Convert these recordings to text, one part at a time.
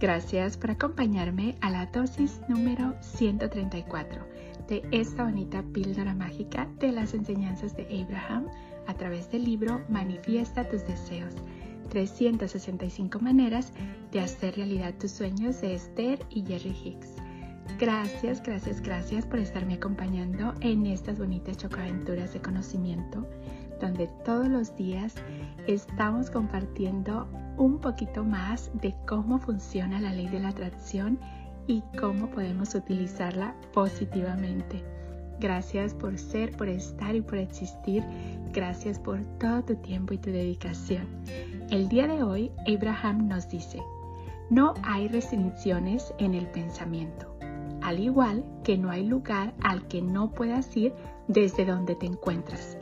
Gracias por acompañarme a la dosis número 134 de esta bonita píldora mágica de las enseñanzas de Abraham a través del libro Manifiesta tus deseos. 365 maneras de hacer realidad tus sueños de Esther y Jerry Hicks. Gracias, gracias, gracias por estarme acompañando en estas bonitas chocaventuras de conocimiento, donde todos los días estamos compartiendo un poquito más de cómo funciona la ley de la atracción y cómo podemos utilizarla positivamente. Gracias por ser, por estar y por existir. Gracias por todo tu tiempo y tu dedicación. El día de hoy, Abraham nos dice, no hay restricciones en el pensamiento, al igual que no hay lugar al que no puedas ir desde donde te encuentras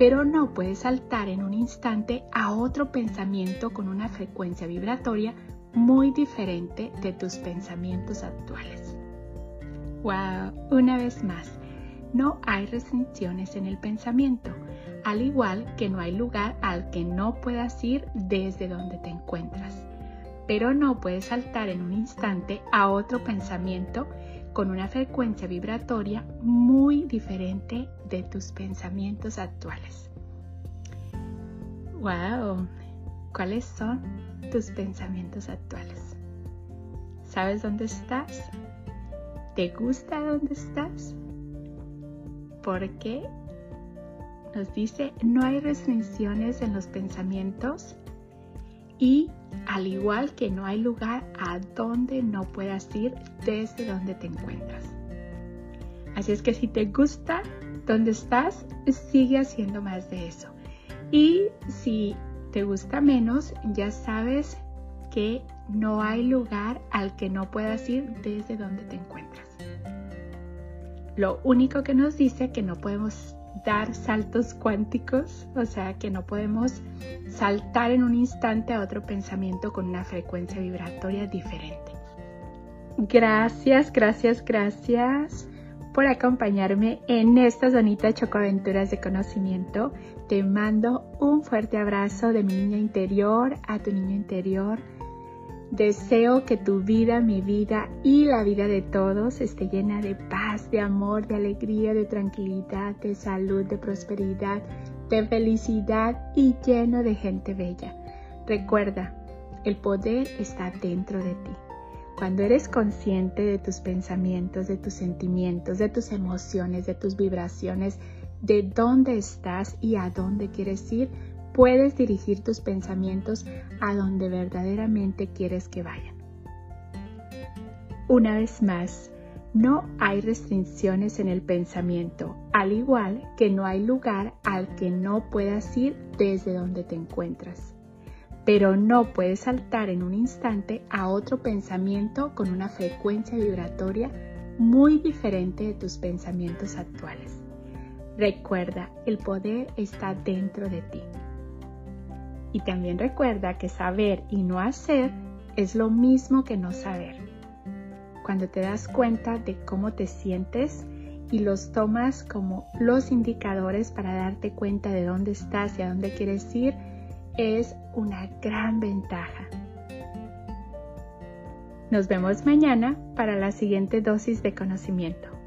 pero no puedes saltar en un instante a otro pensamiento con una frecuencia vibratoria muy diferente de tus pensamientos actuales. ¡Wow! Una vez más, no hay restricciones en el pensamiento, al igual que no hay lugar al que no puedas ir desde donde te encuentras. Pero no puedes saltar en un instante a otro pensamiento con una frecuencia vibratoria muy diferente de tus pensamientos actuales. ¡Wow! ¿Cuáles son tus pensamientos actuales? ¿Sabes dónde estás? ¿Te gusta dónde estás? Porque nos dice, no hay restricciones en los pensamientos y al igual que no hay lugar a donde no puedas ir desde donde te encuentras. Así es que si te gusta donde estás, sigue haciendo más de eso. Y si te gusta menos, ya sabes que no hay lugar al que no puedas ir desde donde te encuentras. Lo único que nos dice que no podemos dar saltos cuánticos, o sea que no podemos saltar en un instante a otro pensamiento con una frecuencia vibratoria diferente. Gracias, gracias, gracias por acompañarme en estas bonitas chocoaventuras de conocimiento. Te mando un fuerte abrazo de mi niña interior a tu niño interior Deseo que tu vida, mi vida y la vida de todos esté llena de paz, de amor, de alegría, de tranquilidad, de salud, de prosperidad, de felicidad y lleno de gente bella. Recuerda, el poder está dentro de ti. Cuando eres consciente de tus pensamientos, de tus sentimientos, de tus emociones, de tus vibraciones, de dónde estás y a dónde quieres ir, puedes dirigir tus pensamientos a donde verdaderamente quieres que vayan. Una vez más, no hay restricciones en el pensamiento, al igual que no hay lugar al que no puedas ir desde donde te encuentras. Pero no puedes saltar en un instante a otro pensamiento con una frecuencia vibratoria muy diferente de tus pensamientos actuales. Recuerda, el poder está dentro de ti. Y también recuerda que saber y no hacer es lo mismo que no saber. Cuando te das cuenta de cómo te sientes y los tomas como los indicadores para darte cuenta de dónde estás y a dónde quieres ir, es una gran ventaja. Nos vemos mañana para la siguiente dosis de conocimiento.